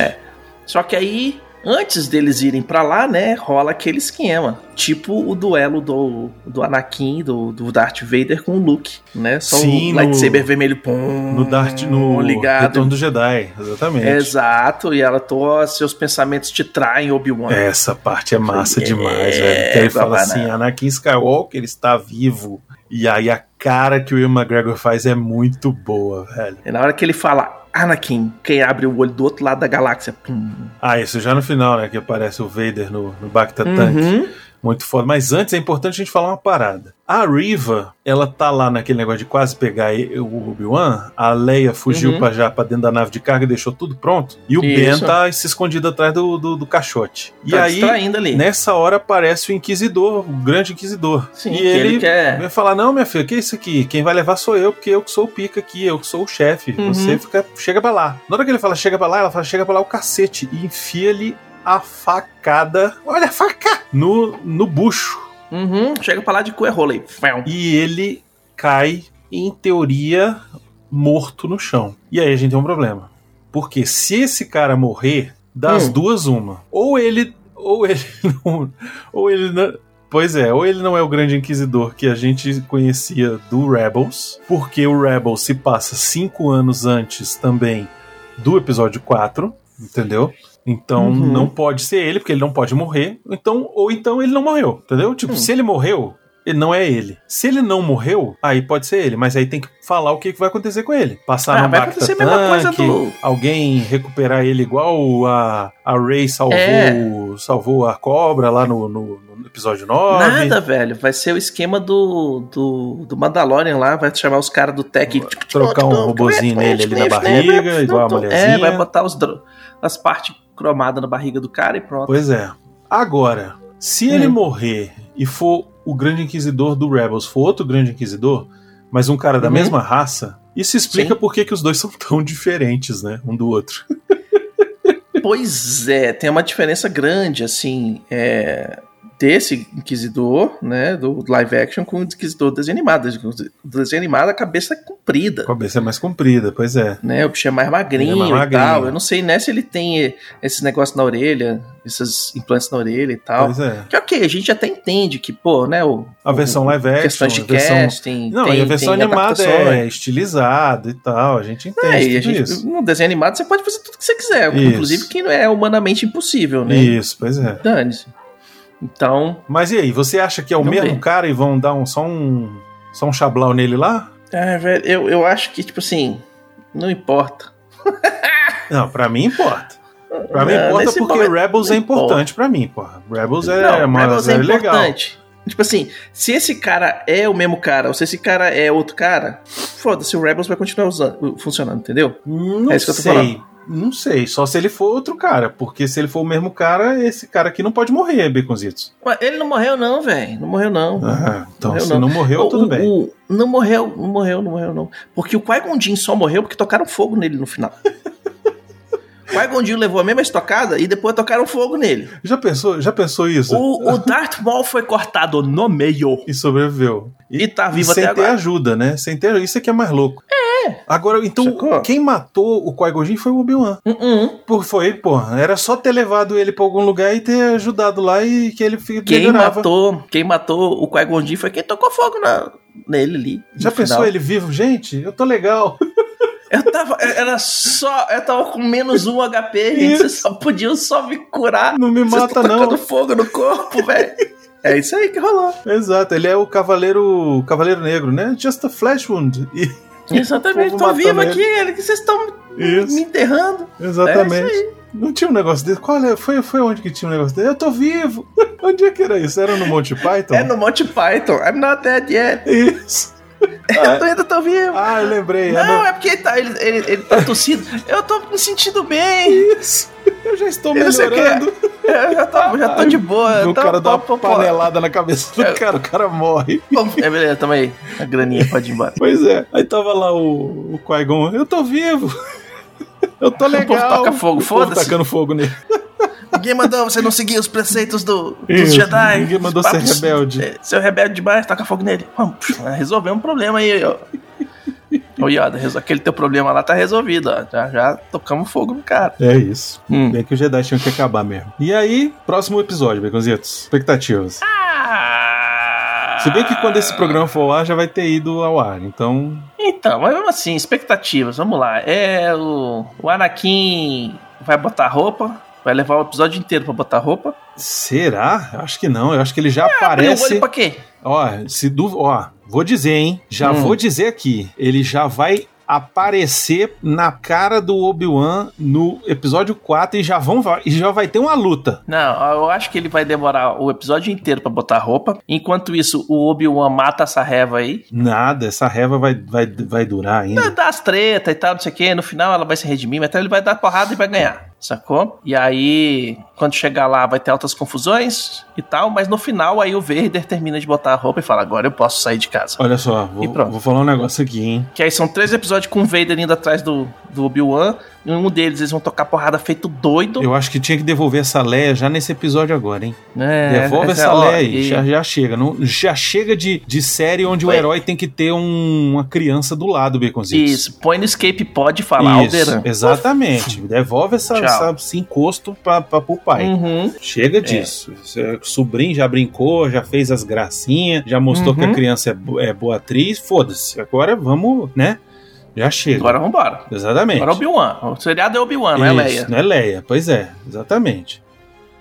Só que aí, antes deles irem pra lá, né, rola aquele esquema. Tipo o duelo do, do Anakin, do, do Darth Vader com o Luke, né? Só Sim, o no- lightsaber vermelho, pum, No Darth, no ligado. Retorno do Jedi, exatamente. Exato, e ela, tô, seus pensamentos te traem, Obi-Wan. Essa parte é massa É, demais, velho. Que ele fala assim, Anakin Skywalker está vivo. E aí a cara que o Will McGregor faz é muito boa, velho. E na hora que ele fala Anakin, quem abre o olho do outro lado da galáxia, pum. Ah, isso já no final, né? Que aparece o Vader no, no Bacta Tank. Uhum. Muito foda. Mas antes é importante a gente falar uma parada. A Riva, ela tá lá naquele negócio de quase pegar e- o Obi-Wan. A Leia fugiu Uhum. pra já pra dentro da nave de carga e deixou tudo pronto. E o Ben Isso. tá se escondido atrás do, do, do caixote. E Tá aí, distraindo ali. nessa hora, aparece o Inquisidor, o grande Inquisidor. Sim, e que ele, ele quer- vai falar: Não, minha filha, que é isso aqui? Quem vai levar sou eu, porque eu que sou o pica aqui, eu que sou o chefe. Uhum. Você fica, chega pra lá. Na hora que ele fala chega pra lá, ela fala chega pra lá o cacete. E enfia-lhe a facada. Olha a faca! No, no bucho. Uhum, chega pra lá de cu é rola aí. E ele cai, em teoria, morto no chão. E aí a gente tem um problema. Porque se esse cara morrer, das Hum. duas, uma. Ou ele. Ou ele não. Ou ele não. Pois é, ou ele não é o grande inquisidor que a gente conhecia do Rebels, porque o Rebels se passa cinco anos antes também do episódio 4, entendeu? Então Uhum. não pode ser ele, porque ele não pode morrer. Então, ou então ele não morreu, entendeu? Tipo, Hum. se ele morreu, ele não é ele. Se ele não morreu, aí pode ser ele, mas aí tem que falar o que vai acontecer com ele. Passar Ah, no vai acontecer a mesma coisa do- alguém recuperar ele igual a, a Rey salvou, É. salvou a cobra lá no, no- no episódio 9. Nada, velho. Vai ser o esquema do, do, do Mandalorian lá. Vai chamar os caras do Tech. Trocar um robozinho nele ali na barriga, igual a mulherzinha. É, vai botar os, as partes cromadas na barriga do cara e pronto. Pois é. Agora, se ele Hum. morrer e for o grande inquisidor do Rebels, for outro grande inquisidor, mas um cara da Uhum. mesma raça, isso explica Sim. por que, que os dois são tão diferentes, né? Um do outro. Pois é, tem uma diferença grande, assim, é, desse Inquisidor, né, do live action com o Inquisidor desenho animado. O desenho animado, a cabeça é comprida. A cabeça é mais comprida, pois é. Né, o bicho é mais magrinho, é mais magrinho. e tal. Eu não sei né, se ele tem esse negócio na orelha, esses implantes na orelha e tal. Pois é. Que ok, a gente até entende que, pô, né, o, A versão live action, questões de versão... casting, Não, tem, e a versão animada é estilizada e tal, a gente entende É, tudo gente, isso. no desenho animado você pode fazer tudo que você quiser, Isso. inclusive que não é humanamente impossível, né? Isso, pois é. Dane-se. Então, Mas e aí, você acha que é o mesmo ver. cara e vão dar um, só um só um chablau nele lá? é, velho, eu, eu acho que, tipo assim, não importa. Não, pra mim importa. Pra mim Não, importa porque momento- Rebels é não importa. importante pra mim, porra. Rebels é Não, uma Rebels é série legal. importante. Tipo assim, se esse cara é o mesmo cara, ou se esse cara é outro cara, foda-se, o Rebels vai continuar usando, funcionando, entendeu? Não É isso que eu tô sei. Não sei, só se ele for outro cara, porque se ele for o mesmo cara, esse cara aqui não pode morrer, Baconzitos. Ele não morreu não, velho. Não morreu não. Ah, então Morreu se não. não morreu, O- tudo o- bem. o- não morreu, não morreu, não morreu não. Porque o Qui-Gon Jinn só morreu porque tocaram fogo nele no final. o Qui-Gon Jinn levou a mesma estocada e depois tocaram fogo nele. Já pensou, já pensou isso? O, o Darth Maul foi cortado no meio. E sobreviveu. E tá vivo sem até ter agora. ajuda, né? Sem ter isso é que é mais louco. É. Agora, então, Sacou? quem matou o Qui-Gon Jinn foi o Obi-Wan. Uh -uh. Por- Foi, porra. Era só ter levado ele pra algum lugar e ter ajudado lá e que ele Quem melhorava. matou, quem matou o Qui-Gon Jinn foi quem tocou fogo na, nele ali. Já pensou final. ele vivo? Gente, eu tô legal. Eu tava, era só, eu tava com menos um HP, gente. Vocês só podiam só me curar. Não me Vocês mata, tão não. tacando fogo no corpo, velho. É isso aí que rolou. Exato, ele é o Cavaleiro Cavaleiro Negro, né? Just a flash wound. E- Exatamente, tô vivo ele. aqui, ele que vocês estão me enterrando. Exatamente. É Não tinha um negócio desse? Qual é? Foi, foi onde que tinha um negócio desse? Eu tô vivo! onde é que era isso? Era no Monty Python? É no Monty Python. I'm not dead yet. Isso. Eu tô, ainda tô vivo. Ah, eu lembrei. é Não, no- é porque ele tá, ele, ele, ele tá tossindo. Eu tô me sentindo bem. Isso. Eu já estou Eu não é. melhorando. Eu já tô, já tô de boa. o cara dá uma panelada na cabeça do É. cara, o cara morre. Bom, É beleza, tamo aí. A graninha pode ir embora. Pois é. Aí tava lá o, o Qui-Gon. Eu tô vivo. Eu tô legal. povo fogo, O povo foda-se. tacando fogo nele. Ninguém mandou você não seguir os preceitos do, dos Isso, Jedi. ninguém mandou ser rebelde. É, Seu rebelde demais, taca fogo nele. Vamos, resolvemos um problema aí, ó. Ô Yoda, aquele teu problema lá tá resolvido, ó. Já, já tocamos fogo no cara. É isso. Hum. Bem que os Jedi tinham que acabar mesmo. E aí, próximo episódio, Baconzitos. Expectativas. Ah! Se bem que quando esse programa for ao ar, já vai ter ido ao ar. Então, Então, mas mesmo assim, expectativas, vamos lá. É o, o Anakin vai botar roupa, vai levar o episódio inteiro pra botar roupa. será? Eu acho que não. Eu acho que ele já o aparece. olho pra quê? Ó, se du... ó, vou dizer, hein? Já Hum. vou dizer aqui. Ele já vai aparecer na cara do Obi-Wan no episódio 4 e já vão e já vai ter uma luta. Não, eu acho que ele vai demorar o episódio inteiro pra botar roupa. Enquanto isso, o Obi-Wan mata essa reva aí. Nada, essa reva vai, vai, vai durar ainda. Dá as treta e tal, não sei o que. No final ela vai se redimir, mas então ele vai dar porrada e vai ganhar. Sacou? E aí, quando chegar lá, vai ter altas confusões e tal, mas no final aí o Vader termina de botar a roupa e fala: agora eu posso sair de casa. Olha só, vou, vou falar um negócio aqui, hein? Que aí são três episódios com o Vader indo atrás do, do Obi-Wan. Em um deles eles vão tocar porrada feito doido. Eu acho que tinha que devolver essa Leia já nesse episódio agora, hein? É, Devolve essa- essa ó, Leia aí, e- já, já chega. Não, já chega de, de série onde o herói tem que ter um- uma criança do lado, Baconzitos. Isso, põe no escape pod e fala Isso, Alderan. exatamente. Devolve essa, Tchau. essa- esse encosto pra, pra, pro pai. Uhum. Chega disso. Cê- Sobrinho já brincou, já fez as gracinhas, já mostrou Uhum. que a criança é, é boa atriz. Foda-se. Agora vamos, né? Já chega. Agora vambora. Exatamente. Agora é Obi-Wan. O seriado é Obi-Wan, não é Leia. Não é Leia, pois é, exatamente.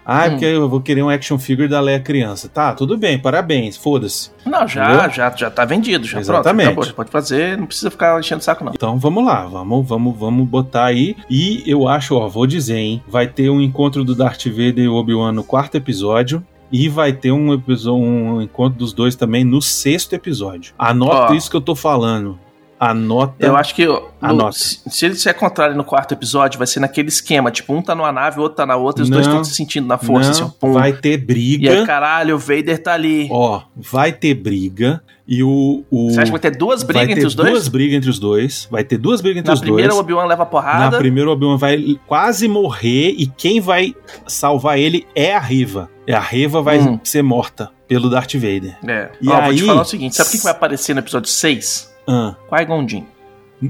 Ah, é Hum. porque eu vou querer um action figure da Leia criança. Tá, tudo bem, parabéns, foda-se. Não, já, Entendeu? já, já tá vendido, já Exatamente. pronto. Acabou, já pode fazer, não precisa ficar enchendo o saco, não. Então vamos lá, vamos, vamos, vamos botar aí. E eu acho, ó, vou dizer, hein, vai ter um encontro do Darth Vader e Obi-Wan no quarto episódio. E vai ter um, episo- um encontro dos dois também no sexto episódio. Anota Ó. isso que eu tô falando. Anota. Eu acho que no- Anota. se, se ele se encontrarem no quarto episódio, vai ser naquele esquema, tipo, um tá numa nave, o outro tá na outra, e os dois Não, estão se sentindo na força, Não, assim, pum. vai ter E briga. aí, caralho, o Vader tá ali. Ó, vai ter briga. E o. o Você acha que vai ter duas brigas entre os dois? duas brigas entre os dois. Vai ter duas brigas entre Na os primeira, dois. o Obi-Wan leva Na porrada. primeira, o Obi-Wan vai quase morrer e quem vai salvar ele é a Riva. E a Riva vai Hum. ser morta pelo Darth Vader. É. E Ó, vou te aí- falar o seguinte: sabe o que vai aparecer no episódio 6? Ah, Qui-Gon Jinn.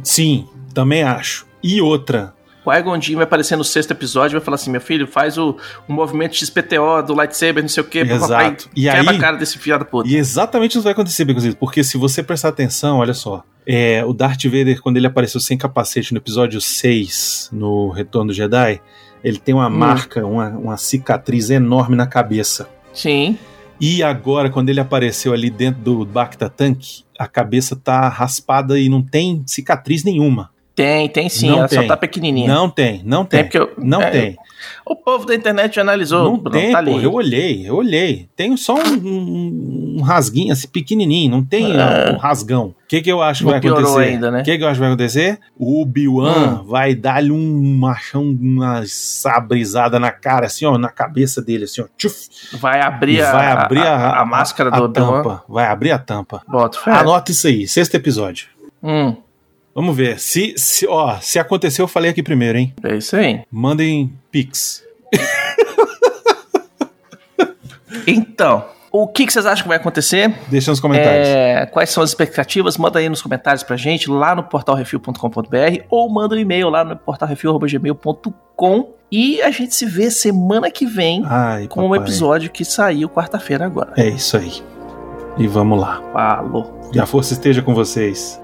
sim, também acho. E outra. Qui-Gon Jinn vai aparecer no sexto episódio e vai falar assim: meu filho, faz o, o movimento XPTO do lightsaber, não sei o quê, Exato. papai, E quebra aí- a cara desse fiado puto. E exatamente isso vai acontecer, Baconzitos, porque se você prestar atenção, olha só. É, o Darth Vader, quando ele apareceu sem capacete no episódio 6, no Retorno do Jedi, ele tem uma Hum. marca, uma, uma cicatriz enorme na cabeça. Sim. E agora, quando ele apareceu ali dentro do Bacta Tank, a cabeça tá raspada e não tem cicatriz nenhuma. Tem, tem sim, Não ela tem. só tá pequenininha. Não tem, não tem. Tem, porque eu- Não é, tem. O povo da internet analisou. Não Bruno, tem, tá ali. pô. Eu olhei, eu olhei. Tem só um, um- um rasguinho assim, pequenininho. Não tem É. ah, um rasgão. O que, que eu acho que vai acontecer? ainda, né? O que, que eu acho que vai acontecer? O Obi-Wan vai dar-lhe um machão, uma sabrizada na cara, assim, ó, na cabeça dele, assim, ó. Tchuf, Vai abrir, e a, vai abrir a, a, máscara a do Obi-Wan. tampa. Vai abrir a tampa. Bota. Anota isso aí, sexto episódio. Hum, Vamos ver. Se, se, ó, se aconteceu, eu falei aqui primeiro, hein? é isso aí. Mandem Pix. Então, o que, que vocês acham que vai acontecer? Deixa nos comentários. É, quais são as expectativas? Manda aí nos comentários pra gente, lá no portalrefil.com.br ou manda um e-mail lá no portalrefil.gmail.com e a gente se vê semana que vem Ai, com o papai. episódio que saiu quarta-feira agora. É isso aí. E vamos lá. Falou. Que a força esteja com vocês.